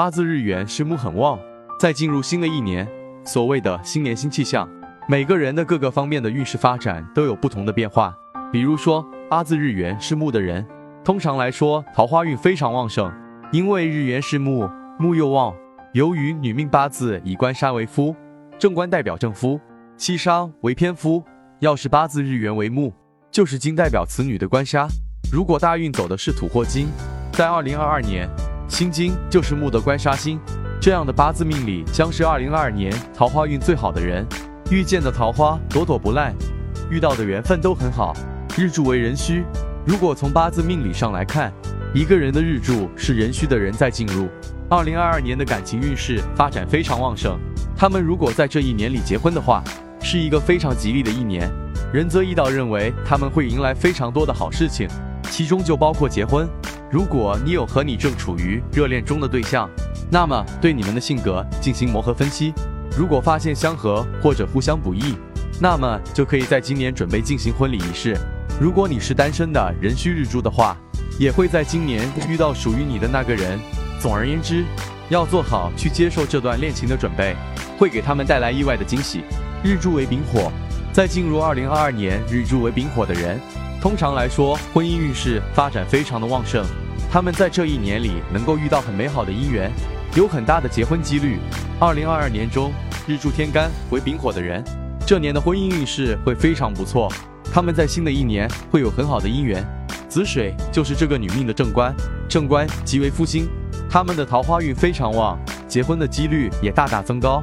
八字日元是木很旺，在进入新的一年，所谓的新年新气象，每个人的各个方面的运势发展都有不同的变化。比如说，八字日元是木的人，通常来说桃花运非常旺盛，因为日元是木，木又旺。由于女命八字以官杀为夫，正官代表正夫，七杀为偏夫。要是八字日元为木，就是金代表此女的官杀。如果大运走的是土或金，在二零二二年，心金就是木的官杀星，这样的八字命里将是二零二二年桃花运最好的人，遇见的桃花朵朵不烂，遇到的缘分都很好。日柱为人戌，如果从八字命理上来看，一个人的日柱是人戌的人在进入二零二二年的感情运势发展非常旺盛，他们如果在这一年里结婚的话。是一个非常吉利的一年，仁泽一道认为他们会迎来非常多的好事情，其中就包括结婚。如果你有和你正处于热恋中的对象，那么对你们的性格进行磨合分析，如果发现相合或者互相不易，那么就可以在今年准备进行婚礼仪式。如果你是单身的人需日柱的话，也会在今年遇到属于你的那个人。总而言之，要做好去接受这段恋情的准备，会给他们带来意外的惊喜。日柱为丙火，在进入二零二二年，日柱为丙火的人，通常来说，婚姻运势发展非常的旺盛。他们在这一年里能够遇到很美好的姻缘，有很大的结婚几率。二零二二年中，日柱天干为丙火的人，这年的婚姻运势会非常不错。他们在新的一年会有很好的姻缘。子水就是这个女命的正官，正官即为夫星，他们的桃花运非常旺，结婚的几率也大大增高。